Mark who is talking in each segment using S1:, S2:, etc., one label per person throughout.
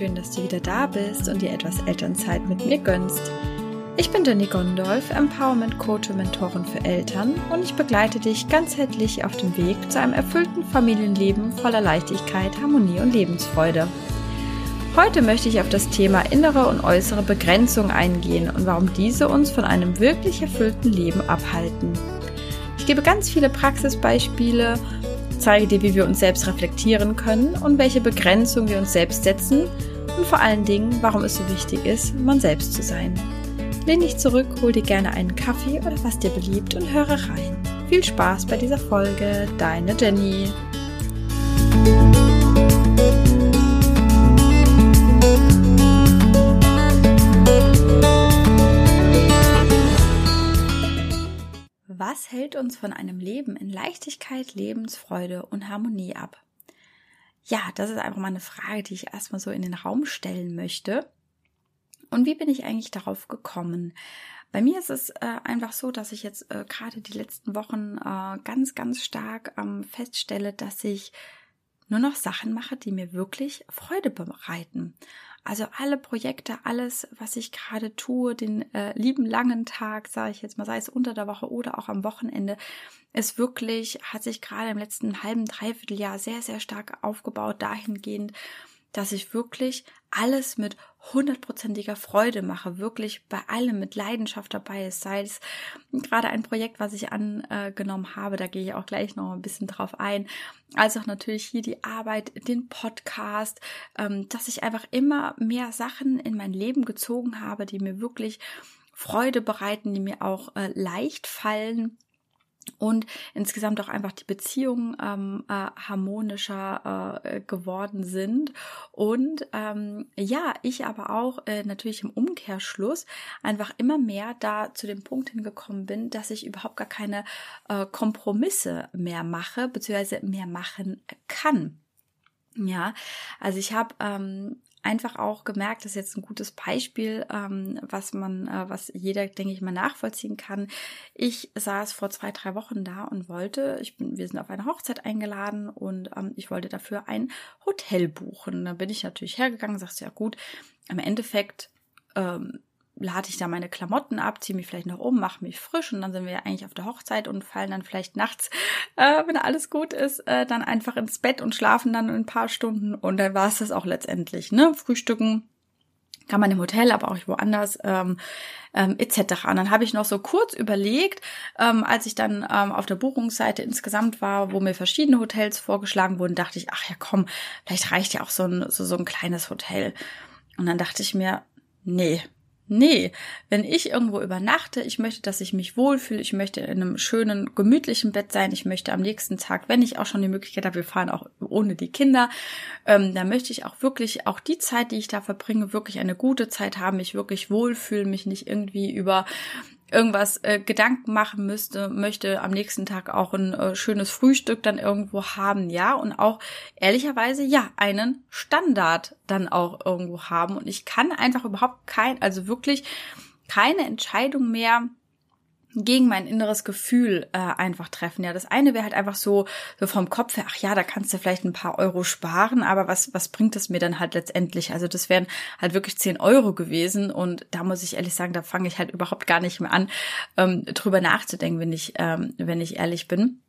S1: schön, dass du wieder da bist und dir etwas Elternzeit mit mir gönnst. Ich bin Jenny Gondolf, Empowerment Coach und Mentorin für Eltern und ich begleite dich ganzheitlich auf dem Weg zu einem erfüllten Familienleben voller Leichtigkeit, Harmonie und Lebensfreude. Heute möchte ich auf das Thema innere und äußere Begrenzung eingehen und warum diese uns von einem wirklich erfüllten Leben abhalten. Ich gebe ganz viele Praxisbeispiele zeige dir, wie wir uns selbst reflektieren können und welche Begrenzungen wir uns selbst setzen und vor allen Dingen, warum es so wichtig ist, man selbst zu sein. Lehn dich zurück, hol dir gerne einen Kaffee oder was dir beliebt und höre rein. Viel Spaß bei dieser Folge, deine Jenny. Was hält uns von einem Leben in Leichtigkeit, Lebensfreude und Harmonie ab? Ja, das ist einfach mal eine Frage, die ich erstmal so in den Raum stellen möchte. Und wie bin ich eigentlich darauf gekommen? Bei mir ist es äh, einfach so, dass ich jetzt äh, gerade die letzten Wochen äh, ganz, ganz stark ähm, feststelle, dass ich nur noch Sachen mache, die mir wirklich Freude bereiten. Also alle Projekte, alles, was ich gerade tue, den äh, lieben langen Tag, sage ich jetzt mal, sei es unter der Woche oder auch am Wochenende, ist wirklich, hat sich gerade im letzten halben, dreiviertel Jahr sehr, sehr stark aufgebaut, dahingehend, dass ich wirklich alles mit hundertprozentiger Freude mache, wirklich bei allem mit Leidenschaft dabei ist, sei es gerade ein Projekt, was ich angenommen habe, da gehe ich auch gleich noch ein bisschen drauf ein, als auch natürlich hier die Arbeit, den Podcast, ähm, dass ich einfach immer mehr Sachen in mein Leben gezogen habe, die mir wirklich Freude bereiten, die mir auch äh, leicht fallen und insgesamt auch einfach die Beziehungen ähm, äh, harmonischer äh, geworden sind und ähm, ja ich aber auch äh, natürlich im Umkehrschluss einfach immer mehr da zu dem Punkt hingekommen bin, dass ich überhaupt gar keine äh, Kompromisse mehr mache beziehungsweise mehr machen kann. Ja, also ich habe ähm, einfach auch gemerkt, das ist jetzt ein gutes Beispiel, ähm, was man, äh, was jeder, denke ich mal, nachvollziehen kann. Ich saß vor zwei, drei Wochen da und wollte, ich bin, wir sind auf eine Hochzeit eingeladen und ähm, ich wollte dafür ein Hotel buchen. Da bin ich natürlich hergegangen, sagst du, ja gut, im Endeffekt ähm, lade ich da meine Klamotten ab, ziehe mich vielleicht noch um, mache mich frisch und dann sind wir ja eigentlich auf der Hochzeit und fallen dann vielleicht nachts, äh, wenn alles gut ist, äh, dann einfach ins Bett und schlafen dann ein paar Stunden und dann war es das auch letztendlich. Ne? Frühstücken kann man im Hotel, aber auch woanders ähm, ähm, etc. Und dann habe ich noch so kurz überlegt, ähm, als ich dann ähm, auf der Buchungsseite insgesamt war, wo mir verschiedene Hotels vorgeschlagen wurden, dachte ich, ach ja komm, vielleicht reicht ja auch so ein, so, so ein kleines Hotel. Und dann dachte ich mir, nee, Nee, wenn ich irgendwo übernachte, ich möchte, dass ich mich wohlfühle, ich möchte in einem schönen, gemütlichen Bett sein, ich möchte am nächsten Tag, wenn ich auch schon die Möglichkeit habe, wir fahren auch ohne die Kinder, ähm, da möchte ich auch wirklich, auch die Zeit, die ich da verbringe, wirklich eine gute Zeit haben, mich wirklich wohlfühlen, mich nicht irgendwie über irgendwas äh, Gedanken machen müsste, möchte am nächsten Tag auch ein äh, schönes Frühstück dann irgendwo haben, ja, und auch ehrlicherweise ja einen Standard dann auch irgendwo haben. Und ich kann einfach überhaupt kein, also wirklich keine Entscheidung mehr gegen mein inneres Gefühl äh, einfach treffen. Ja, das eine wäre halt einfach so, so vom Kopf her, ach ja, da kannst du vielleicht ein paar Euro sparen, aber was, was bringt es mir dann halt letztendlich? Also das wären halt wirklich zehn Euro gewesen und da muss ich ehrlich sagen, da fange ich halt überhaupt gar nicht mehr an, ähm, drüber nachzudenken, wenn ich, ähm, wenn ich ehrlich bin.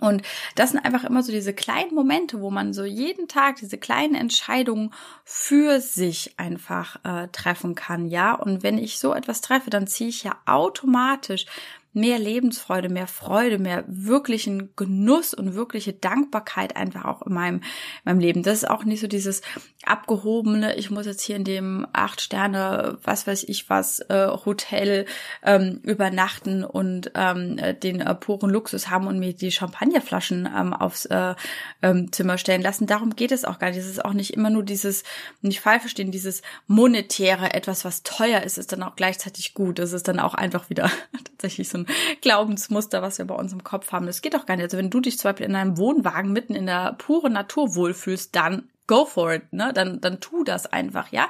S1: Und das sind einfach immer so diese kleinen Momente, wo man so jeden Tag diese kleinen Entscheidungen für sich einfach äh, treffen kann, ja. Und wenn ich so etwas treffe, dann ziehe ich ja automatisch mehr Lebensfreude, mehr Freude, mehr wirklichen Genuss und wirkliche Dankbarkeit einfach auch in meinem, in meinem Leben. Das ist auch nicht so dieses abgehobene, ich muss jetzt hier in dem acht Sterne, was weiß ich was, äh, Hotel ähm, übernachten und ähm, den äh, puren Luxus haben und mir die Champagnerflaschen ähm, aufs äh, ähm, Zimmer stellen lassen. Darum geht es auch gar nicht. Es ist auch nicht immer nur dieses, nicht falsch verstehen, dieses monetäre, etwas, was teuer ist, ist dann auch gleichzeitig gut. Das ist dann auch einfach wieder tatsächlich so ein Glaubensmuster, was wir bei uns im Kopf haben. Das geht doch gar nicht. Also wenn du dich zum Beispiel in einem Wohnwagen mitten in der puren Natur wohlfühlst, dann go for it, ne? Dann, dann tu das einfach, ja.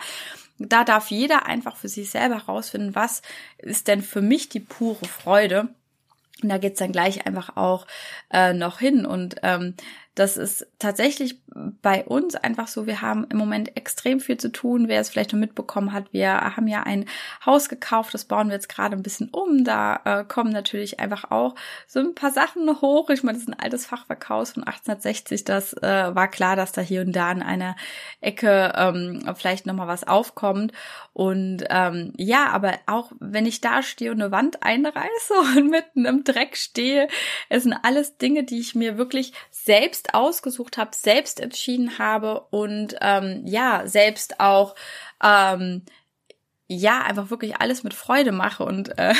S1: Da darf jeder einfach für sich selber herausfinden, was ist denn für mich die pure Freude. Und da geht's dann gleich einfach auch äh, noch hin. Und ähm, das ist tatsächlich bei uns einfach so, wir haben im Moment extrem viel zu tun. Wer es vielleicht noch mitbekommen hat, wir haben ja ein Haus gekauft, das bauen wir jetzt gerade ein bisschen um. Da äh, kommen natürlich einfach auch so ein paar Sachen hoch. Ich meine, das ist ein altes Fachwerkhaus von 1860. Das äh, war klar, dass da hier und da in einer Ecke ähm, vielleicht nochmal was aufkommt. Und ähm, ja, aber auch wenn ich da stehe und eine Wand einreiße und mitten im Dreck stehe, es sind alles Dinge, die ich mir wirklich selbst ausgesucht habe, selbst entschieden habe und ähm, ja, selbst auch ähm, ja, einfach wirklich alles mit Freude mache und äh,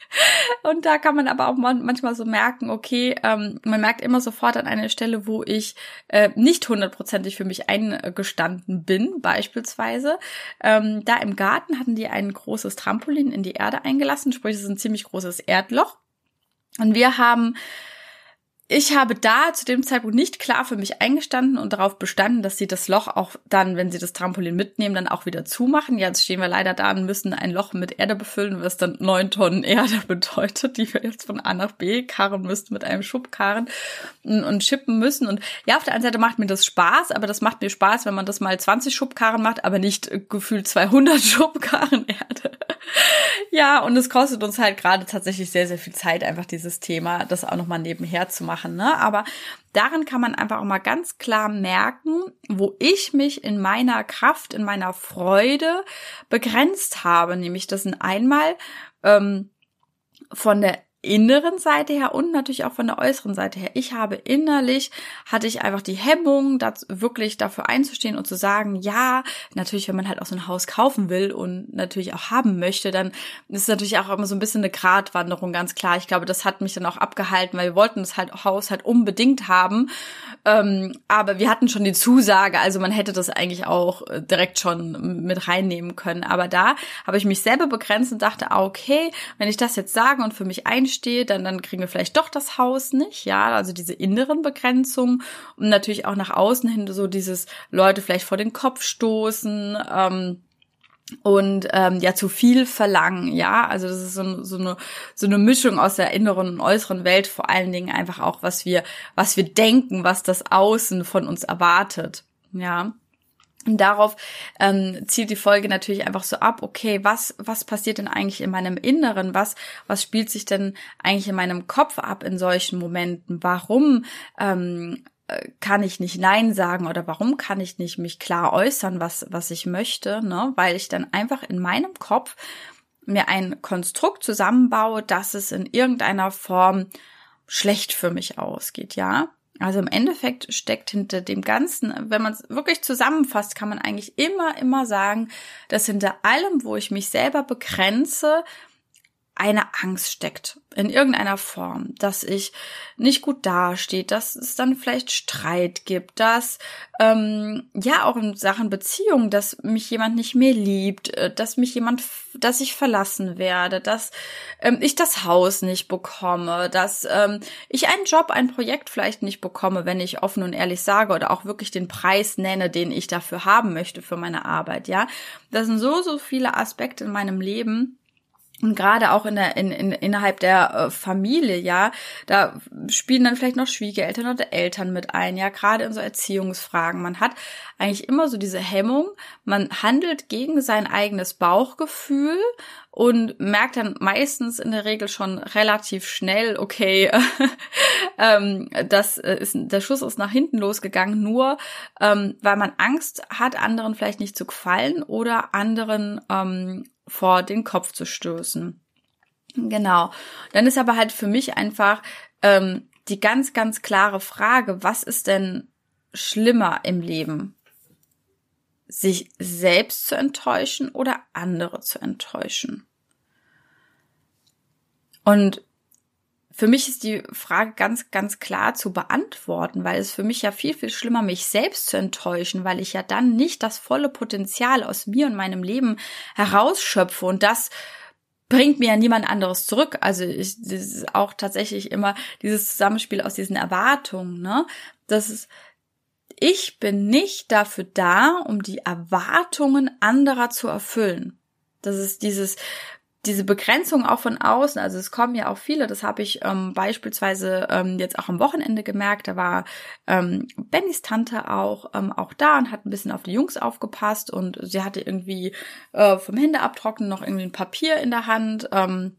S1: und da kann man aber auch manchmal so merken, okay, ähm, man merkt immer sofort an einer Stelle, wo ich äh, nicht hundertprozentig für mich eingestanden bin, beispielsweise. Ähm, da im Garten hatten die ein großes Trampolin in die Erde eingelassen, sprich, es ist ein ziemlich großes Erdloch. Und wir haben ich habe da zu dem Zeitpunkt nicht klar für mich eingestanden und darauf bestanden, dass sie das Loch auch dann, wenn sie das Trampolin mitnehmen, dann auch wieder zumachen. Jetzt stehen wir leider da und müssen ein Loch mit Erde befüllen, was dann neun Tonnen Erde bedeutet, die wir jetzt von A nach B karren müssen mit einem Schubkarren und schippen müssen. Und ja, auf der einen Seite macht mir das Spaß, aber das macht mir Spaß, wenn man das mal 20 Schubkarren macht, aber nicht gefühlt 200 Schubkarren Erde. Ja, und es kostet uns halt gerade tatsächlich sehr, sehr viel Zeit, einfach dieses Thema, das auch nochmal nebenher zu machen ne? Aber darin kann man einfach auch mal ganz klar merken, wo ich mich in meiner Kraft, in meiner Freude begrenzt habe. Nämlich das sind einmal ähm, von der inneren Seite her und natürlich auch von der äußeren Seite her. Ich habe innerlich, hatte ich einfach die Hemmung, das wirklich dafür einzustehen und zu sagen, ja, natürlich, wenn man halt auch so ein Haus kaufen will und natürlich auch haben möchte, dann ist natürlich auch immer so ein bisschen eine Gratwanderung, ganz klar. Ich glaube, das hat mich dann auch abgehalten, weil wir wollten das halt Haus halt unbedingt haben. Ähm, aber wir hatten schon die Zusage, also man hätte das eigentlich auch äh, direkt schon mit reinnehmen können. Aber da habe ich mich selber begrenzt und dachte, ah, okay, wenn ich das jetzt sage und für mich einstehe, stehe, dann, dann kriegen wir vielleicht doch das Haus nicht, ja, also diese inneren Begrenzungen und natürlich auch nach außen hin so dieses Leute vielleicht vor den Kopf stoßen, ähm, und ähm, ja zu viel verlangen, ja, also das ist so, so eine so eine Mischung aus der inneren und äußeren Welt, vor allen Dingen einfach auch was wir was wir denken, was das Außen von uns erwartet, ja. Und darauf ähm, zielt die Folge natürlich einfach so ab, okay, was, was passiert denn eigentlich in meinem Inneren? Was, was spielt sich denn eigentlich in meinem Kopf ab in solchen Momenten? Warum ähm, äh, kann ich nicht Nein sagen oder warum kann ich nicht mich klar äußern, was, was ich möchte? Ne? Weil ich dann einfach in meinem Kopf mir ein Konstrukt zusammenbaue, dass es in irgendeiner Form schlecht für mich ausgeht, ja. Also im Endeffekt steckt hinter dem Ganzen, wenn man es wirklich zusammenfasst, kann man eigentlich immer, immer sagen, dass hinter allem, wo ich mich selber begrenze, eine Angst steckt in irgendeiner Form, dass ich nicht gut dastehe, dass es dann vielleicht Streit gibt, dass ähm, ja auch in Sachen Beziehung, dass mich jemand nicht mehr liebt, äh, dass mich jemand, dass ich verlassen werde, dass ähm, ich das Haus nicht bekomme, dass ähm, ich einen Job, ein Projekt vielleicht nicht bekomme, wenn ich offen und ehrlich sage oder auch wirklich den Preis nenne, den ich dafür haben möchte für meine Arbeit. Ja, das sind so so viele Aspekte in meinem Leben und gerade auch in der, in, in, innerhalb der äh, Familie, ja, da spielen dann vielleicht noch Schwiegereltern oder Eltern mit ein, ja, gerade in so Erziehungsfragen. Man hat eigentlich immer so diese Hemmung, man handelt gegen sein eigenes Bauchgefühl und merkt dann meistens in der Regel schon relativ schnell, okay, ähm, das ist, der Schuss ist nach hinten losgegangen, nur ähm, weil man Angst hat, anderen vielleicht nicht zu gefallen oder anderen ähm, vor den Kopf zu stößen. Genau. Dann ist aber halt für mich einfach ähm, die ganz, ganz klare Frage, was ist denn schlimmer im Leben? Sich selbst zu enttäuschen oder andere zu enttäuschen? Und für mich ist die Frage ganz, ganz klar zu beantworten, weil es für mich ja viel, viel schlimmer, mich selbst zu enttäuschen, weil ich ja dann nicht das volle Potenzial aus mir und meinem Leben herausschöpfe und das bringt mir ja niemand anderes zurück. Also ich, das ist auch tatsächlich immer dieses Zusammenspiel aus diesen Erwartungen, ne? Das ist, ich bin nicht dafür da, um die Erwartungen anderer zu erfüllen. Das ist dieses, diese Begrenzung auch von außen, also es kommen ja auch viele, das habe ich ähm, beispielsweise ähm, jetzt auch am Wochenende gemerkt, da war ähm, Bennys Tante auch, ähm, auch da und hat ein bisschen auf die Jungs aufgepasst und sie hatte irgendwie äh, vom Händeabtrocknen noch irgendwie ein Papier in der Hand. Ähm,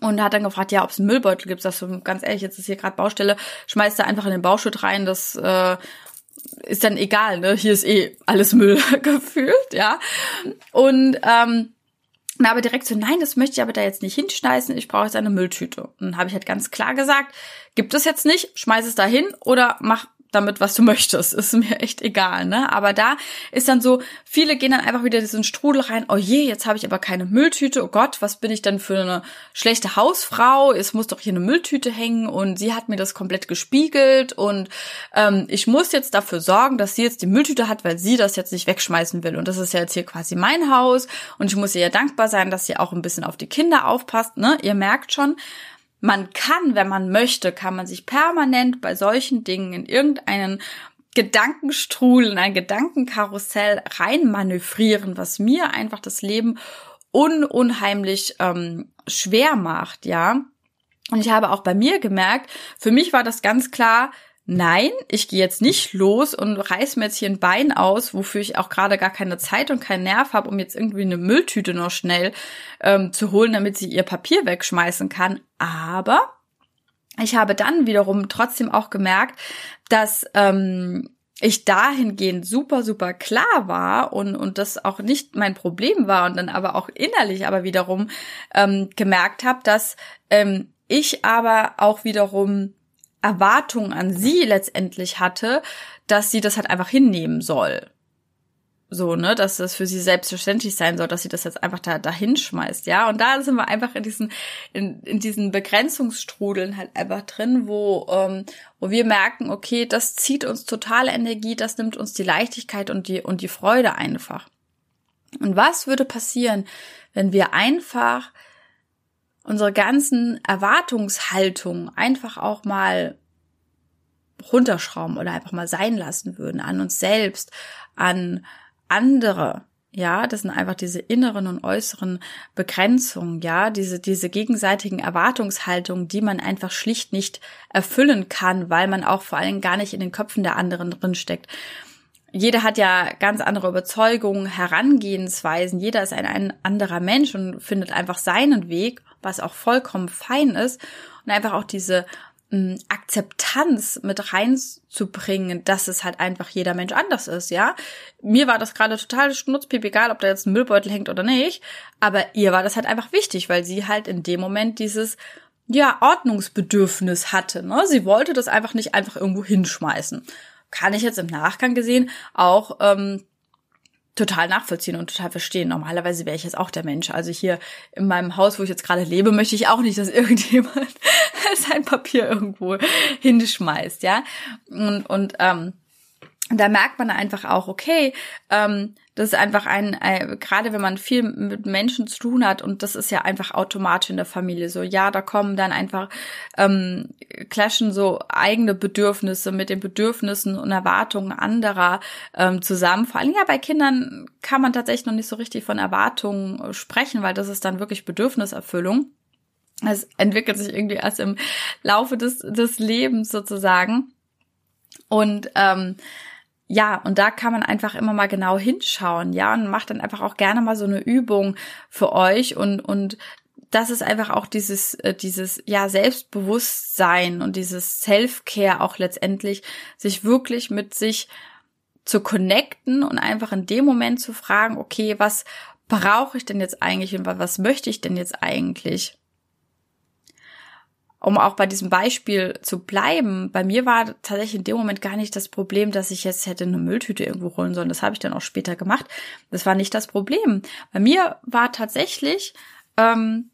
S1: und hat dann gefragt, ja, ob es einen Müllbeutel gibt. Das so, ganz ehrlich, jetzt ist hier gerade Baustelle, schmeißt da einfach in den Bauschutt rein, das äh, ist dann egal, ne? Hier ist eh alles Müll gefühlt, ja. Und ähm, na, aber direkt so, nein, das möchte ich aber da jetzt nicht hinschmeißen, ich brauche jetzt eine Mülltüte. Und dann habe ich halt ganz klar gesagt, gibt es jetzt nicht, schmeiß es da hin oder mach damit, was du möchtest. Ist mir echt egal, ne? Aber da ist dann so, viele gehen dann einfach wieder diesen Strudel rein, oh je, jetzt habe ich aber keine Mülltüte, oh Gott, was bin ich denn für eine schlechte Hausfrau? Es muss doch hier eine Mülltüte hängen und sie hat mir das komplett gespiegelt und ähm, ich muss jetzt dafür sorgen, dass sie jetzt die Mülltüte hat, weil sie das jetzt nicht wegschmeißen will. Und das ist ja jetzt hier quasi mein Haus und ich muss ihr ja dankbar sein, dass sie auch ein bisschen auf die Kinder aufpasst, ne? Ihr merkt schon, man kann, wenn man möchte, kann man sich permanent bei solchen Dingen in irgendeinen Gedankenstrudel, in ein Gedankenkarussell reinmanövrieren, was mir einfach das Leben un unheimlich ähm, schwer macht, ja. Und ich habe auch bei mir gemerkt, für mich war das ganz klar, nein, ich gehe jetzt nicht los und reiß mir jetzt hier ein Bein aus, wofür ich auch gerade gar keine Zeit und keinen Nerv habe, um jetzt irgendwie eine Mülltüte noch schnell ähm, zu holen, damit sie ihr Papier wegschmeißen kann. Aber ich habe dann wiederum trotzdem auch gemerkt, dass ähm, ich dahingehend super, super klar war und, und das auch nicht mein Problem war und dann aber auch innerlich aber wiederum ähm, gemerkt habe, dass ähm, ich aber auch wiederum Erwartung an sie letztendlich hatte, dass sie das halt einfach hinnehmen soll. So, ne, dass das für sie selbstverständlich sein soll, dass sie das jetzt einfach da dahin schmeißt, ja. Und da sind wir einfach in diesen in, in diesen Begrenzungsstrudeln halt einfach drin, wo ähm, wo wir merken, okay, das zieht uns totale Energie, das nimmt uns die Leichtigkeit und die und die Freude einfach. Und was würde passieren, wenn wir einfach unsere ganzen Erwartungshaltungen einfach auch mal runterschrauben oder einfach mal sein lassen würden an uns selbst, an andere. Ja, das sind einfach diese inneren und äußeren Begrenzungen, ja, diese, diese gegenseitigen Erwartungshaltungen, die man einfach schlicht nicht erfüllen kann, weil man auch vor allem gar nicht in den Köpfen der anderen drinsteckt jeder hat ja ganz andere Überzeugungen, Herangehensweisen. Jeder ist ein, ein anderer Mensch und findet einfach seinen Weg, was auch vollkommen fein ist. Und einfach auch diese mh, hm, Akzeptanz mit reinzubringen, dass es halt einfach jeder Mensch anders ist, ja. Mir war das gerade total schnutzpiep, egal ob da jetzt ein Müllbeutel hängt oder nicht. Aber ihr war das halt einfach wichtig, weil sie halt in dem Moment dieses ja, Ordnungsbedürfnis hatte. Ne? Sie wollte das einfach nicht einfach irgendwo hinschmeißen kann ich jetzt im Nachgang gesehen auch ähm, total nachvollziehen und total verstehen. Normalerweise wäre ich jetzt auch der Mensch. Also hier in meinem Haus, wo ich jetzt gerade lebe, möchte ich auch nicht, dass irgendjemand sein Papier irgendwo hinschmeißt, ja. Und, und ähm, da merkt man einfach auch, okay, ähm, das ist einfach ein, ein, gerade wenn man viel mit Menschen zu tun hat und das ist ja einfach automatisch in der Familie so, ja, da kommen dann einfach, ähm, clashen so eigene Bedürfnisse mit den Bedürfnissen und Erwartungen anderer ähm, zusammen. Vor allem ja bei Kindern kann man tatsächlich noch nicht so richtig von Erwartungen sprechen, weil das ist dann wirklich Bedürfniserfüllung. Es entwickelt sich irgendwie erst im Laufe des, des Lebens sozusagen. Und ähm, ja, und da kann man einfach immer mal genau hinschauen, ja, und macht dann einfach auch gerne mal so eine Übung für euch und, und das ist einfach auch dieses, äh, dieses, ja, Selbstbewusstsein und dieses Self-Care auch letztendlich, sich wirklich mit sich zu connecten und einfach in dem Moment zu fragen, okay, was brauche ich denn jetzt eigentlich und was möchte ich denn jetzt eigentlich? Um auch bei diesem Beispiel zu bleiben, bei mir war tatsächlich in dem Moment gar nicht das Problem, dass ich jetzt hätte eine Mülltüte irgendwo holen sollen. Das habe ich dann auch später gemacht. Das war nicht das Problem. Bei mir war tatsächlich ähm,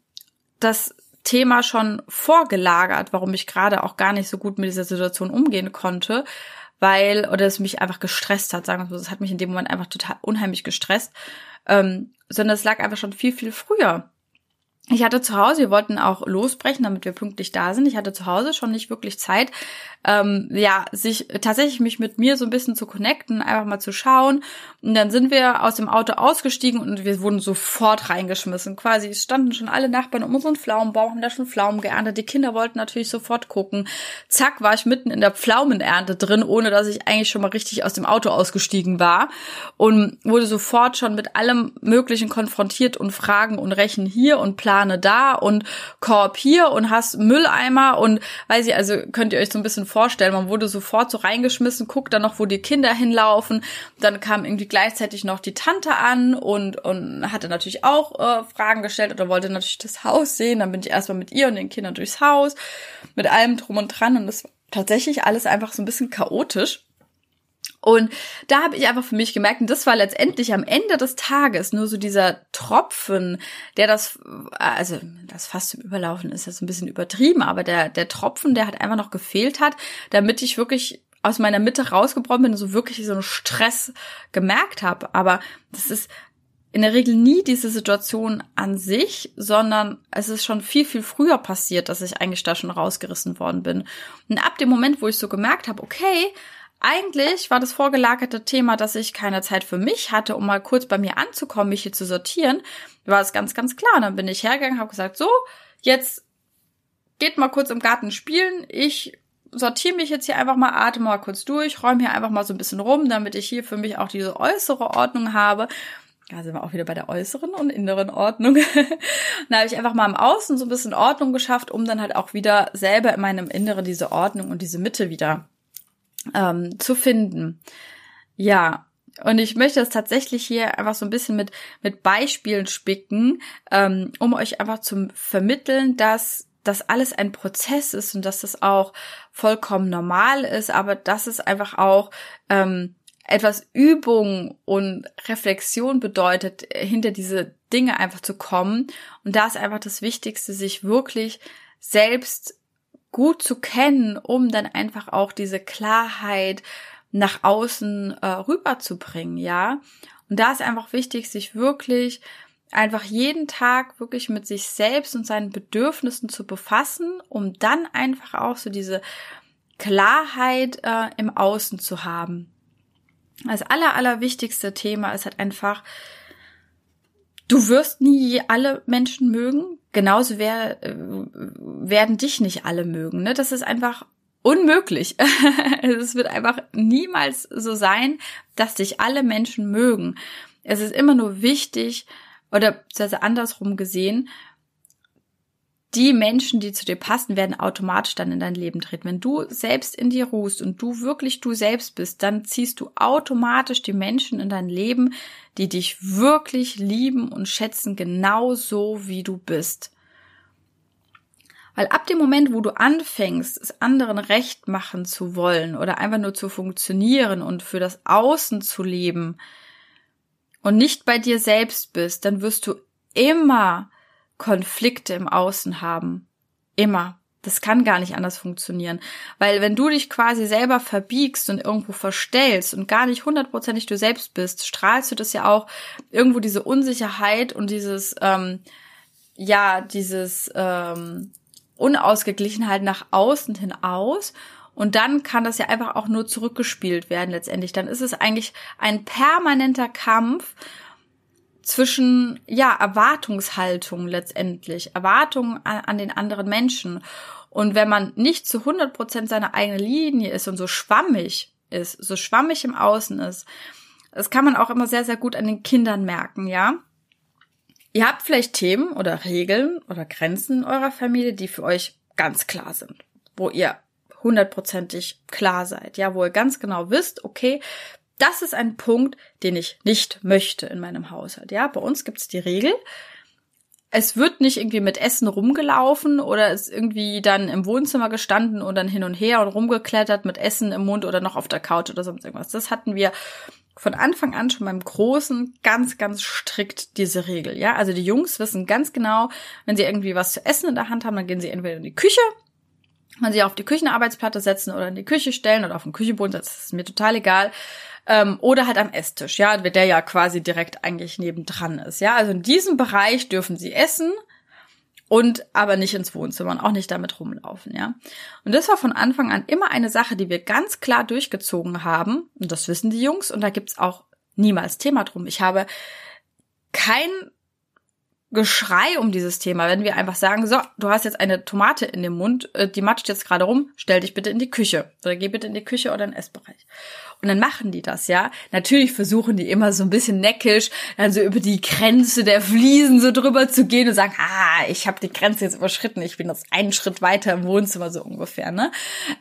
S1: das Thema schon vorgelagert, warum ich gerade auch gar nicht so gut mit dieser Situation umgehen konnte, weil, oder es mich einfach gestresst hat, sagen wir so, es hat mich in dem Moment einfach total unheimlich gestresst, ähm, sondern es lag einfach schon viel, viel früher ich hatte zu Hause, wir wollten auch losbrechen, damit wir pünktlich da sind. Ich hatte zu Hause schon nicht wirklich Zeit, ähm, ja, sich tatsächlich mich mit mir so ein bisschen zu connecten, einfach mal zu schauen. Und dann sind wir aus dem Auto ausgestiegen und wir wurden sofort reingeschmissen. Quasi standen schon alle Nachbarn um unseren Pflaumenbaum, haben da schon Pflaumen geerntet. Die Kinder wollten natürlich sofort gucken. Zack, war ich mitten in der Pflaumenernte drin, ohne dass ich eigentlich schon mal richtig aus dem Auto ausgestiegen war. Und wurde sofort schon mit allem Möglichen konfrontiert und Fragen und Rechen hier und Plane da und Korb hier und hast Mülleimer und weiß ich, also könnt ihr euch so ein bisschen vorstellen, man wurde sofort so reingeschmissen, guckt dann noch, wo die Kinder hinlaufen. Dann kam irgendwie gleichzeitig noch die Tante an und, und hatte natürlich auch äh, Fragen gestellt oder wollte natürlich das Haus sehen. Dann bin ich erstmal mit ihr und den Kindern durchs Haus, mit allem drum und dran und das war tatsächlich alles einfach so ein bisschen chaotisch. Und da habe ich einfach für mich gemerkt, und das war letztendlich am Ende des Tages nur so dieser Tropfen, der das, also das fast zum Überlaufen ist jetzt ein bisschen übertrieben, aber der, der Tropfen, der halt einfach noch gefehlt hat, damit ich wirklich aus meiner Mitte rausgebrochen bin und so wirklich so einen Stress gemerkt habe. Aber das ist in der Regel nie diese Situation an sich, sondern es ist schon viel, viel früher passiert, dass ich eigentlich da schon rausgerissen worden bin. Und ab dem Moment, wo ich so gemerkt habe, okay, eigentlich war das vorgelagerte Thema, dass ich keine Zeit für mich hatte, um mal kurz bei mir anzukommen, mich hier zu sortieren, war es ganz, ganz klar. Dann bin ich hergegangen, habe gesagt, so, jetzt geht mal kurz im Garten spielen. Ich sortiere mich jetzt hier einfach mal, atme mal kurz durch, räume hier einfach mal so ein bisschen rum, damit ich hier für mich auch diese äußere Ordnung habe. Da sind wir auch wieder bei der äußeren und inneren Ordnung. da habe ich einfach mal im Außen so ein bisschen Ordnung geschafft, um dann halt auch wieder selber in meinem Inneren diese Ordnung und diese Mitte wieder ähm, zu finden. Ja, und ich möchte es tatsächlich hier einfach so ein bisschen mit, mit Beispielen spicken, ähm, um euch einfach zu vermitteln, dass das alles ein Prozess ist und dass das auch vollkommen normal ist, aber dass es einfach auch ähm, etwas Übung und Reflexion bedeutet, hinter diese Dinge einfach zu kommen. Und da ist einfach das Wichtigste, sich wirklich selbst gut zu kennen, um dann einfach auch diese Klarheit nach außen äh, rüberzubringen, ja. Und da ist einfach wichtig, sich wirklich einfach jeden Tag wirklich mit sich selbst und seinen Bedürfnissen zu befassen, um dann einfach auch so diese Klarheit äh, im Außen zu haben. Das aller, allerwichtigste Thema ist halt einfach, du wirst nie alle Menschen mögen, genauso wer, äh, werden dich nicht alle mögen. Ne? Das ist einfach unmöglich. es wird einfach niemals so sein, dass dich alle Menschen mögen. Es ist immer nur wichtig, oder andersrum gesehen, die Menschen, die zu dir passen, werden automatisch dann in dein Leben treten. Wenn du selbst in dir ruhst und du wirklich du selbst bist, dann ziehst du automatisch die Menschen in dein Leben, die dich wirklich lieben und schätzen, genauso wie du bist. Weil ab dem Moment, wo du anfängst, es anderen recht machen zu wollen oder einfach nur zu funktionieren und für das Außen zu leben und nicht bei dir selbst bist, dann wirst du immer Konflikte im Außen haben. Immer. Das kann gar nicht anders funktionieren. Weil wenn du dich quasi selber verbiegst und irgendwo verstellst und gar nicht hundertprozentig du selbst bist, strahlst du das ja auch irgendwo diese Unsicherheit und dieses, ähm, ja, dieses ähm, Unausgeglichenheit nach außen hin aus. Und dann kann das ja einfach auch nur zurückgespielt werden letztendlich. Dann ist es eigentlich ein permanenter Kampf zwischen, ja, Erwartungshaltung letztendlich, Erwartungen an, an den anderen Menschen. Und wenn man nicht zu 100 Prozent seiner eigenen Linie ist und so schwammig ist, so schwammig im Außen ist, das kann man auch immer sehr, sehr gut an den Kindern merken, ja. Ihr habt vielleicht Themen oder Regeln oder Grenzen in eurer Familie, die für euch ganz klar sind, wo ihr hundertprozentig klar seid, ja, wo ihr ganz genau wisst, okay, das ist ein Punkt, den ich nicht möchte in meinem Haushalt. Ja, bei uns gibt es die Regel, es wird nicht irgendwie mit Essen rumgelaufen oder ist irgendwie dann im Wohnzimmer gestanden und dann hin und her und rumgeklettert mit Essen im Mund oder noch auf der Couch oder sonst irgendwas. Das hatten wir von Anfang an schon beim Großen ganz, ganz strikt diese Regel. Ja, also die Jungs wissen ganz genau, wenn sie irgendwie was zu essen in der Hand haben, dann gehen sie entweder in die Küche, man sie auf die Küchenarbeitsplatte setzen oder in die Küche stellen oder auf den Küchenboden setzen, ist mir total egal ähm, oder halt am Esstisch, ja, der ja quasi direkt eigentlich nebendran ist, ja. Also in diesem Bereich dürfen sie essen und aber nicht ins Wohnzimmer und auch nicht damit rumlaufen, ja. Und das war von Anfang an immer eine Sache, die wir ganz klar durchgezogen haben. Und das wissen die Jungs. Und da gibt's auch niemals Thema drum. Ich habe kein Geschrei um dieses Thema, wenn wir einfach sagen, so, du hast jetzt eine Tomate in dem Mund, äh, die matscht jetzt gerade rum, stell dich bitte in die Küche oder geh bitte in die Küche oder in den Essbereich. Und dann machen die das, ja. Natürlich versuchen die immer so ein bisschen neckisch, dann so über die Grenze der Fliesen so drüber zu gehen und sagen, ah, ich habe die Grenze jetzt überschritten, ich bin jetzt einen Schritt weiter im Wohnzimmer so ungefähr, ne?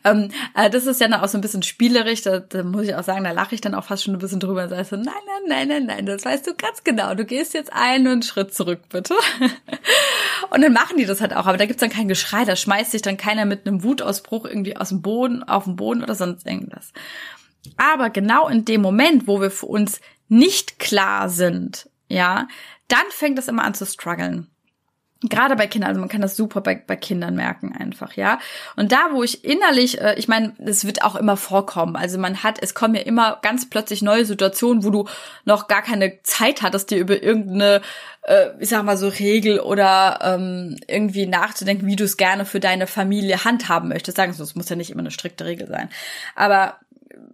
S1: Ähm, äh, das ist ja dann auch so ein bisschen spielerisch, da, da muss ich auch sagen, da lache ich dann auch fast schon ein bisschen drüber und sage so, nein, nein, nein, nein, nein, das weißt du ganz genau, du gehst jetzt einen Schritt zurück, bitte. und dann machen die das halt auch, aber da gibt's dann kein Geschrei, da schmeißt sich dann keiner mit einem Wutausbruch irgendwie aus dem Boden, auf den Boden oder sonst irgendwas. Aber genau in dem Moment, wo wir für uns nicht klar sind, ja, dann fängt es immer an zu strugglen. Gerade bei Kindern, also man kann das super bei, bei Kindern merken einfach, ja. Und da, wo ich innerlich, äh, ich meine, es wird auch immer vorkommen. Also man hat, es kommen ja immer ganz plötzlich neue Situationen, wo du noch gar keine Zeit hattest, dir über irgendeine, äh, ich sag mal so Regel oder ähm, irgendwie nachzudenken, wie du es gerne für deine Familie handhaben möchtest. Sagen so, es muss ja nicht immer eine strikte Regel sein. Aber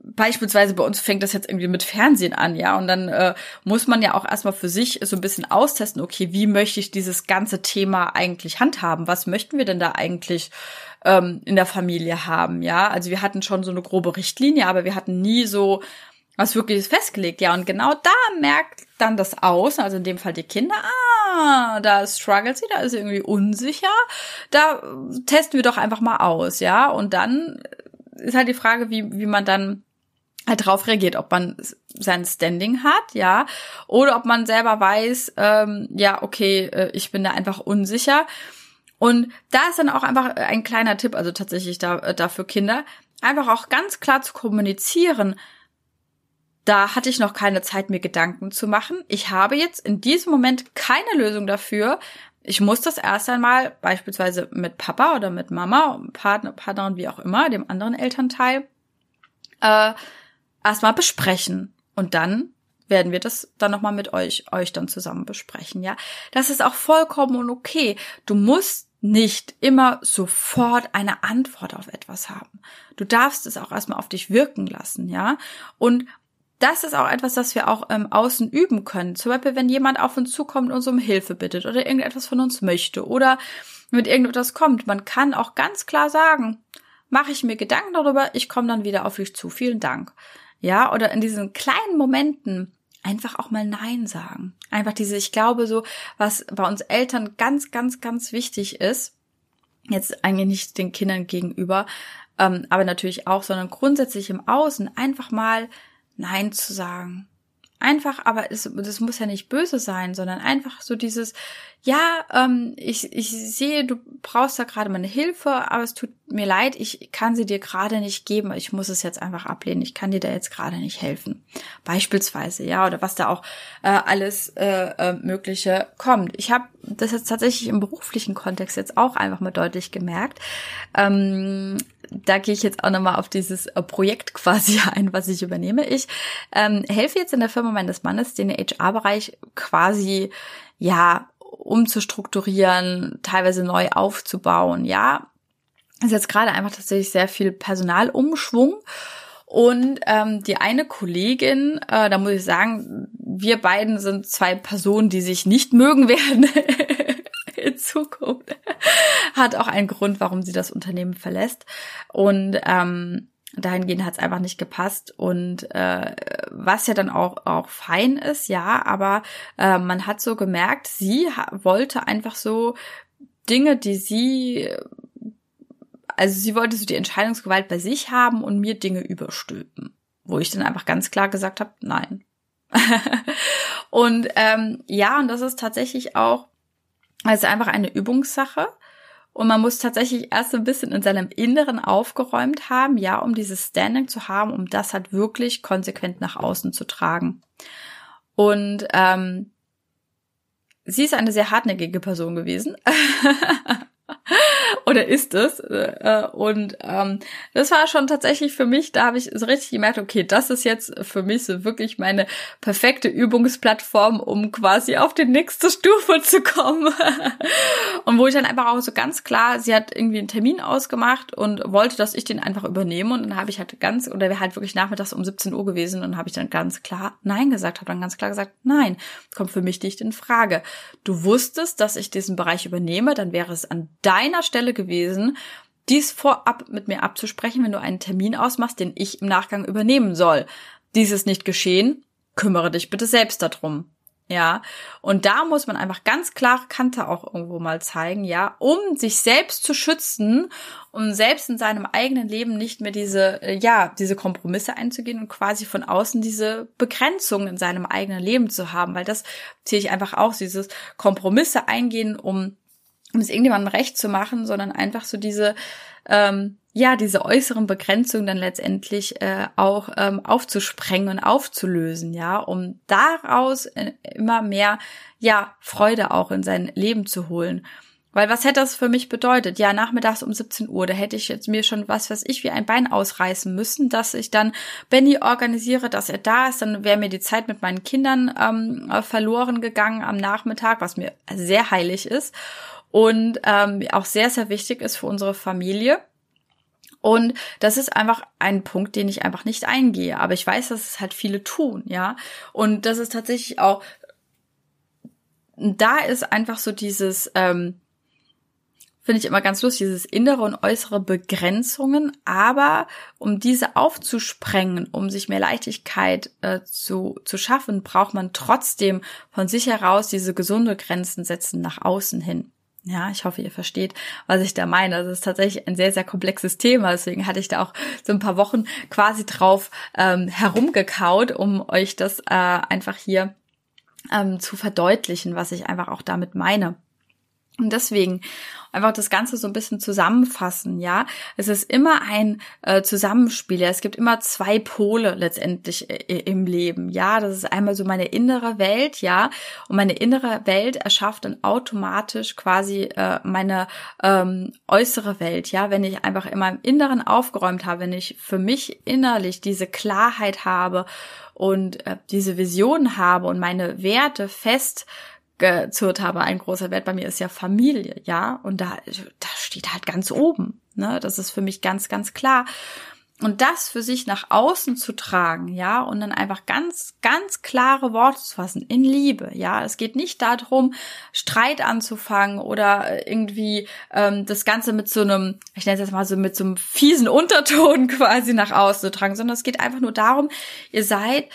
S1: beispielsweise bei uns fängt das jetzt irgendwie mit Fernsehen an, ja, und dann äh, muss man ja auch erstmal für sich so ein bisschen austesten, okay, wie möchte ich dieses ganze Thema eigentlich handhaben? Was möchten wir denn da eigentlich ähm, in der Familie haben, ja? Also wir hatten schon so eine grobe Richtlinie, aber wir hatten nie so was wirklich festgelegt, ja, und genau da merkt dann das Außen, also in dem Fall die Kinder, ah, da struggelt sie, da ist sie irgendwie unsicher, da testen wir doch einfach mal aus, ja, und dann ist halt die Frage, wie, wie man dann halt drauf reagiert, ob man sein Standing hat, ja, oder ob man selber weiß, ähm, ja, okay, äh, ich bin da einfach unsicher. Und da ist dann auch einfach ein kleiner Tipp, also tatsächlich da, äh, da für Kinder, einfach auch ganz klar zu kommunizieren. Da hatte ich noch keine Zeit, mir Gedanken zu machen. Ich habe jetzt in diesem Moment keine Lösung dafür. Ich muss das erst einmal beispielsweise mit Papa oder mit Mama, Partner, Partnerin, wie auch immer, dem anderen Elternteil, äh, erstmal besprechen. Und dann werden wir das dann nochmal mit euch, euch dann zusammen besprechen, ja. Das ist auch vollkommen okay. Du musst nicht immer sofort eine Antwort auf etwas haben. Du darfst es auch erstmal auf dich wirken lassen, ja. Und das ist auch etwas, das wir auch im Außen üben können. Zum Beispiel, wenn jemand auf uns zukommt und uns um Hilfe bittet oder irgendetwas von uns möchte oder mit irgendetwas kommt. Man kann auch ganz klar sagen, mache ich mir Gedanken darüber, ich komme dann wieder auf dich zu. Vielen Dank. Ja, oder in diesen kleinen Momenten einfach auch mal Nein sagen. Einfach diese, ich glaube so, was bei uns Eltern ganz, ganz, ganz wichtig ist, jetzt eigentlich nicht den Kindern gegenüber, ähm, aber natürlich auch, sondern grundsätzlich im Außen einfach mal Nein zu sagen. Einfach, aber es, das muss ja nicht böse sein, sondern einfach so dieses, ja, ähm, ich, ich sehe, du brauchst da gerade meine Hilfe, aber es tut mir leid, ich kann sie dir gerade nicht geben, ich muss es jetzt einfach ablehnen, ich kann dir da jetzt gerade nicht helfen. Beispielsweise, ja, oder was da auch äh, alles äh, äh, Mögliche kommt. Ich habe das jetzt tatsächlich im beruflichen Kontext jetzt auch einfach mal deutlich gemerkt. Ähm, da gehe ich jetzt auch nochmal auf dieses äh, Projekt quasi ein, was ich übernehme. Ich ähm, helfe jetzt in der Firma meines Mannes, den HR-Bereich quasi, ja, umzustrukturieren, teilweise neu aufzubauen. Ja, ist jetzt gerade einfach tatsächlich sehr viel Personalumschwung. Und ähm, die eine Kollegin, äh, da muss ich sagen, wir beiden sind zwei Personen, die sich nicht mögen werden in Zukunft. Hat auch einen Grund, warum sie das Unternehmen verlässt. Und ähm, dahingehend hat es einfach nicht gepasst und äh, was ja dann auch auch fein ist, ja, aber äh, man hat so gemerkt, sie wollte einfach so Dinge, die sie also sie wollte so die Entscheidungsgewalt bei sich haben und mir Dinge überstülpen, wo ich dann einfach ganz klar gesagt habe, nein. und ähm, ja, und das ist tatsächlich auch also einfach eine Übungssache. Und man muss tatsächlich erst so ein bisschen in seinem Inneren aufgeräumt haben, ja, um dieses Standing zu haben, um das halt wirklich konsequent nach außen zu tragen. Und ähm, sie ist eine sehr hartnäckige Person gewesen. oder ist es. Äh, und ähm, das war schon tatsächlich für mich, da habe ich so richtig gemerkt, okay, das ist jetzt für mich so wirklich meine perfekte Übungsplattform, um quasi auf die nächste Stufe zu kommen. und wo ich dann einfach auch so ganz klar, sie hat irgendwie einen Termin ausgemacht und wollte, dass ich den einfach übernehme. Und dann habe ich halt ganz, oder wäre halt wirklich nachmittags um 17 Uhr gewesen und habe ich dann ganz klar Nein gesagt, habe dann ganz klar gesagt, nein, kommt für mich nicht in Frage. Du wusstest, dass ich diesen Bereich übernehme, dann wäre es an deiner Stelle gewesen, dies vorab mit mir abzusprechen, wenn du einen Termin ausmachst, den ich im Nachgang übernehmen soll. Dies ist nicht geschehen, kümmere dich bitte selbst darum. Ja, und da muss man einfach ganz klare Kante auch irgendwo mal zeigen, ja, um sich selbst zu schützen, um selbst in seinem eigenen Leben nicht mehr diese, äh, ja, diese Kompromisse einzugehen und quasi von außen diese Begrenzungen in seinem eigenen Leben zu haben, weil das ziehe ich einfach aus, dieses Kompromisse eingehen, um, um es irgendjemandem recht zu machen, sondern einfach so diese, ähm, ja, diese äußeren Begrenzungen dann letztendlich äh, auch ähm, aufzusprengen und aufzulösen, ja, um daraus äh, immer mehr, ja, Freude auch in sein Leben zu holen. Weil was hätte das für mich bedeutet? Ja, nachmittags um 17 Uhr, da hätte ich jetzt mir schon was, was ich wie ein Bein ausreißen müssen, dass ich dann Benny organisiere, dass er da ist, dann wäre mir die Zeit mit meinen Kindern ähm, verloren gegangen am Nachmittag, was mir sehr heilig ist und ähm, auch sehr, sehr wichtig ist für unsere Familie. Und das ist einfach ein Punkt, den ich einfach nicht eingehe. Aber ich weiß, dass es halt viele tun, ja. Und das ist tatsächlich auch, da ist einfach so dieses, ähm, finde ich immer ganz lustig, dieses innere und äußere Begrenzungen. Aber um diese aufzusprengen, um sich mehr Leichtigkeit äh, zu, zu schaffen, braucht man trotzdem von sich heraus diese gesunde Grenzen setzen nach außen hin. Ja, ich hoffe, ihr versteht, was ich da meine. Das ist tatsächlich ein sehr, sehr komplexes Thema. Deswegen hatte ich da auch so ein paar Wochen quasi drauf ähm, herumgekaut, um euch das äh, einfach hier ähm, zu verdeutlichen, was ich einfach auch damit meine. Und deswegen einfach das Ganze so ein bisschen zusammenfassen, ja. Es ist immer ein äh, Zusammenspiel. Ja? Es gibt immer zwei Pole letztendlich äh, im Leben, ja. Das ist einmal so meine innere Welt, ja. Und meine innere Welt erschafft dann automatisch quasi äh, meine ähm, äußere Welt, ja. Wenn ich einfach in meinem Inneren aufgeräumt habe, wenn ich für mich innerlich diese Klarheit habe und äh, diese Vision habe und meine Werte fest gezurrt habe, ein großer Wert bei mir ist ja Familie, ja, und da, da steht halt ganz oben, ne, das ist für mich ganz, ganz klar. Und das für sich nach außen zu tragen, ja, und dann einfach ganz, ganz klare Worte zu fassen, in Liebe, ja. Es geht nicht darum, Streit anzufangen oder irgendwie ähm, das Ganze mit so einem, ich nenne es jetzt mal so mit so einem fiesen Unterton quasi nach außen zu tragen, sondern es geht einfach nur darum, ihr seid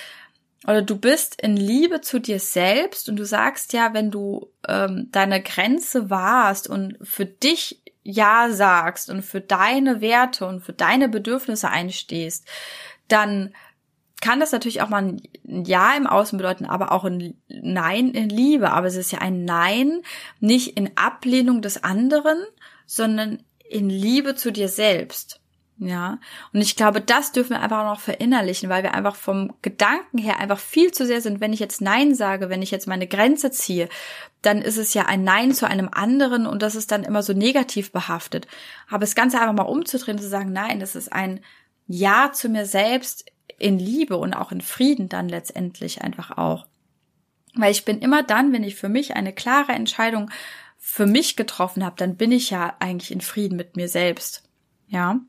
S1: oder du bist in Liebe zu dir selbst und du sagst ja, wenn du ähm, deine Grenze wahrst und für dich Ja sagst und für deine Werte und für deine Bedürfnisse einstehst, dann kann das natürlich auch mal ein Ja im Außen bedeuten, aber auch ein Nein in Liebe. Aber es ist ja ein Nein nicht in Ablehnung des anderen, sondern in Liebe zu dir selbst. Ja, und ich glaube, das dürfen wir einfach noch verinnerlichen, weil wir einfach vom Gedanken her einfach viel zu sehr sind. Wenn ich jetzt Nein sage, wenn ich jetzt meine Grenze ziehe, dann ist es ja ein Nein zu einem anderen und das ist dann immer so negativ behaftet. Aber das Ganze einfach mal umzudrehen zu sagen, nein, das ist ein Ja zu mir selbst in Liebe und auch in Frieden dann letztendlich einfach auch. Weil ich bin immer dann, wenn ich für mich eine klare Entscheidung für mich getroffen habe, dann bin ich ja eigentlich in Frieden mit mir selbst. Ja.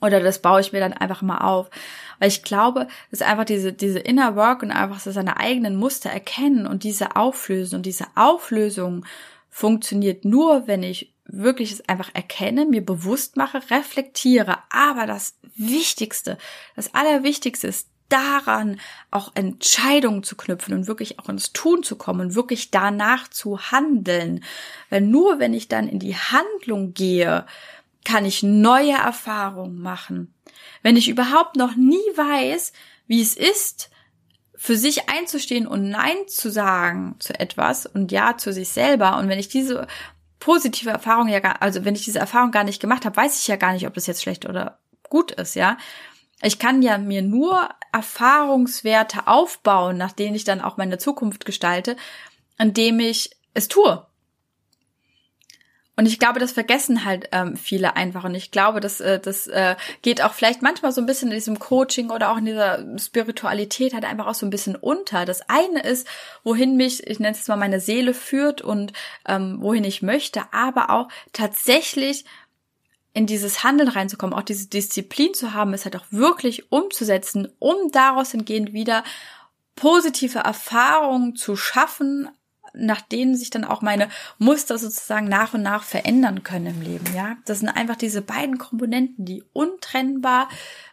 S1: Oder das baue ich mir dann einfach mal auf. Weil ich glaube, dass einfach diese, diese Inner Work und einfach so seine eigenen Muster erkennen und diese auflösen. Und diese Auflösung funktioniert nur, wenn ich wirklich es einfach erkenne, mir bewusst mache, reflektiere. Aber das Wichtigste, das Allerwichtigste ist, daran auch Entscheidungen zu knüpfen und wirklich auch ins Tun zu kommen und wirklich danach zu handeln. Weil nur wenn ich dann in die Handlung gehe, kann ich neue Erfahrungen machen. Wenn ich überhaupt noch nie weiß, wie es ist, für sich einzustehen und Nein zu sagen zu etwas und Ja zu sich selber. Und wenn ich diese positive Erfahrung ja gar, also wenn ich diese Erfahrung gar nicht gemacht habe, weiß ich ja gar nicht, ob das jetzt schlecht oder gut ist, ja. Ich kann ja mir nur Erfahrungswerte aufbauen, nach denen ich dann auch meine Zukunft gestalte, indem ich es tue. Und ich glaube, das vergessen halt ähm, viele einfach. Und ich glaube, das, äh, das äh, geht auch vielleicht manchmal so ein bisschen in diesem Coaching oder auch in dieser Spiritualität halt einfach auch so ein bisschen unter. Das eine ist, wohin mich, ich nenne es mal, meine Seele führt und ähm, wohin ich möchte, aber auch tatsächlich in dieses Handeln reinzukommen, auch diese Disziplin zu haben, es halt auch wirklich umzusetzen, um daraus hingehend wieder positive Erfahrungen zu schaffen, nach denen sich dann auch meine Muster sozusagen nach und nach verändern können im Leben. Ja, das sind einfach diese beiden Komponenten, die untrennbar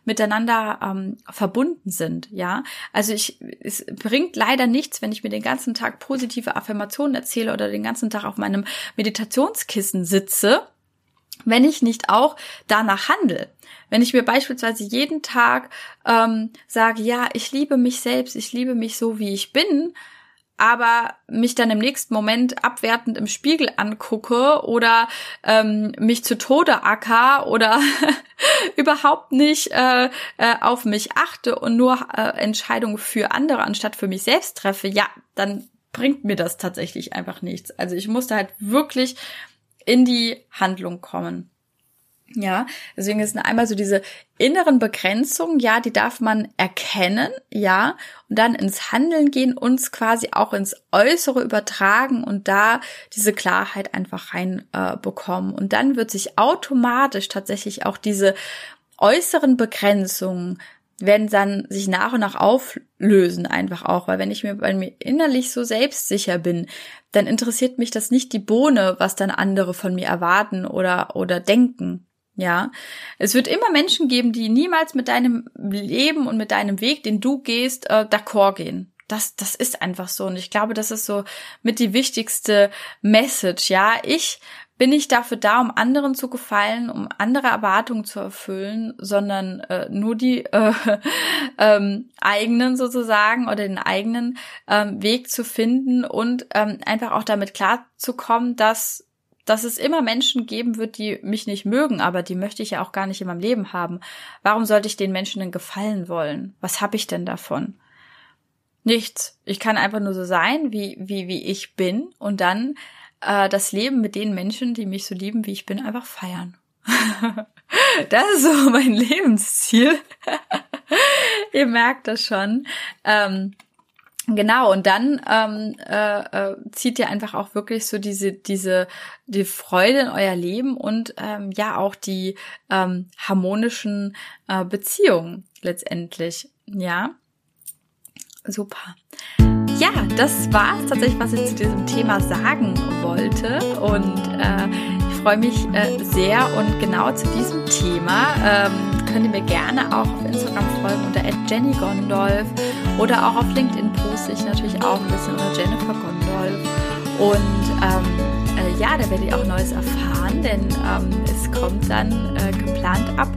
S1: miteinander ähm, verbunden sind. Ja, also ich es bringt leider nichts, wenn ich mir den ganzen Tag positive Affirmationen erzähle oder den ganzen Tag auf meinem Meditationskissen sitze wenn ich nicht auch danach handle. Wenn ich mir beispielsweise jeden Tag ähm, sage, ja, ich liebe mich selbst, ich liebe mich so, wie ich bin, aber mich dann im nächsten Moment abwertend im Spiegel angucke oder ähm, mich zu Tode acker oder überhaupt nicht äh, äh, auf mich achte und nur äh, Entscheidungen für andere anstatt für mich selbst treffe, ja, dann bringt mir das tatsächlich einfach nichts. Also ich musste halt wirklich in die Handlung kommen. Ja, deswegen sind einmal so diese inneren Begrenzungen, ja, die darf man erkennen, ja, und dann ins Handeln gehen, uns quasi auch ins Äußere übertragen und da diese Klarheit einfach reinbekommen. Äh, und dann wird sich automatisch tatsächlich auch diese äußeren Begrenzungen werden dann sich nach und nach auflösen einfach auch, weil wenn ich mir bei mir innerlich so selbstsicher bin, dann interessiert mich das nicht die Bohne, was dann andere von mir erwarten oder oder denken. Ja, es wird immer Menschen geben, die niemals mit deinem Leben und mit deinem Weg, den du gehst, äh, d'accord gehen. Das, das ist einfach so. Und ich glaube, das ist so mit die wichtigste Message. Ja, ich bin nicht dafür da, um anderen zu gefallen, um andere Erwartungen zu erfüllen, sondern äh, nur die äh, ähm, eigenen sozusagen oder den eigenen ähm, Weg zu finden und ähm, einfach auch damit klarzukommen, dass dass es immer Menschen geben wird, die mich nicht mögen, aber die möchte ich ja auch gar nicht in meinem Leben haben. Warum sollte ich den Menschen denn gefallen wollen? Was habe ich denn davon? Nichts. Ich kann einfach nur so sein, wie, wie, wie ich bin und dann äh, das Leben mit den Menschen, die mich so lieben, wie ich bin, einfach feiern. das ist so mein Lebensziel. Ihr merkt das schon. Ähm, Genau, und dann ähm, äh, äh, zieht ihr einfach auch wirklich so diese, diese, die Freude in euer Leben und ähm, ja auch die ähm, harmonischen äh, Beziehungen letztendlich. Ja. Super. Ja, das war tatsächlich, was ich zu diesem Thema sagen wollte. Und äh, ich freue mich äh, sehr und genau zu diesem Thema. Ähm, könnt ihr mir gerne auch auf Instagram folgen unter @jennygondolf oder auch auf LinkedIn poste ich natürlich auch ein bisschen unter Jennifer Gondolf. Und ähm, äh, ja, da werdet ihr auch Neues erfahren, denn ähm, es kommt dann äh, geplant ab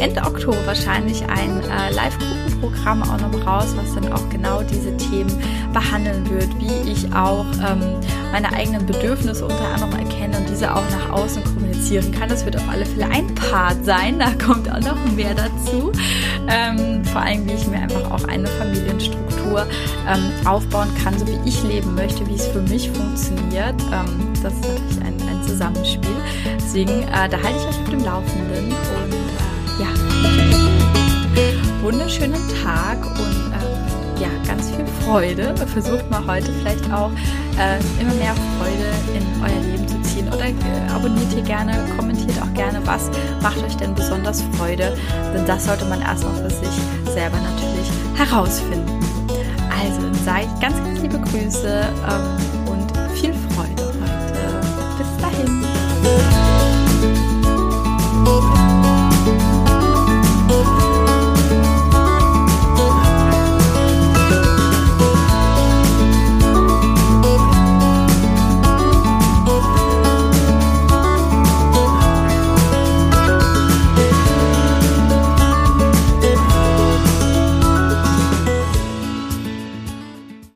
S1: Ende Oktober wahrscheinlich ein äh, Live-Gruppenprogramm auch noch raus, was dann auch genau diese Themen behandeln wird, wie ich auch ähm, meine eigenen Bedürfnisse unter anderem erkenne und diese auch nach außen kommunizieren kann. Das wird auf alle Fälle ein Part sein, da kommt auch noch mehr dazu. Ähm, vor allem, wie ich mir einfach auch eine Familienstruktur ähm, aufbauen kann, so wie ich leben möchte, wie es für mich funktioniert. Ähm, das ist natürlich ein, ein Zusammenspiel. Deswegen, äh, da halte ich euch auf dem Laufenden und äh, ja, wunderschönen Tag und äh, ja, ganz viel Freude. Versucht mal heute vielleicht auch äh, immer mehr Freude in euer Leben zu ziehen oder äh, abonniert hier gerne, kommentiert auch gerne, was macht euch denn besonders Freude, denn das sollte man erstmal für sich selber natürlich herausfinden. Also sage ich ganz, ganz liebe Grüße ähm.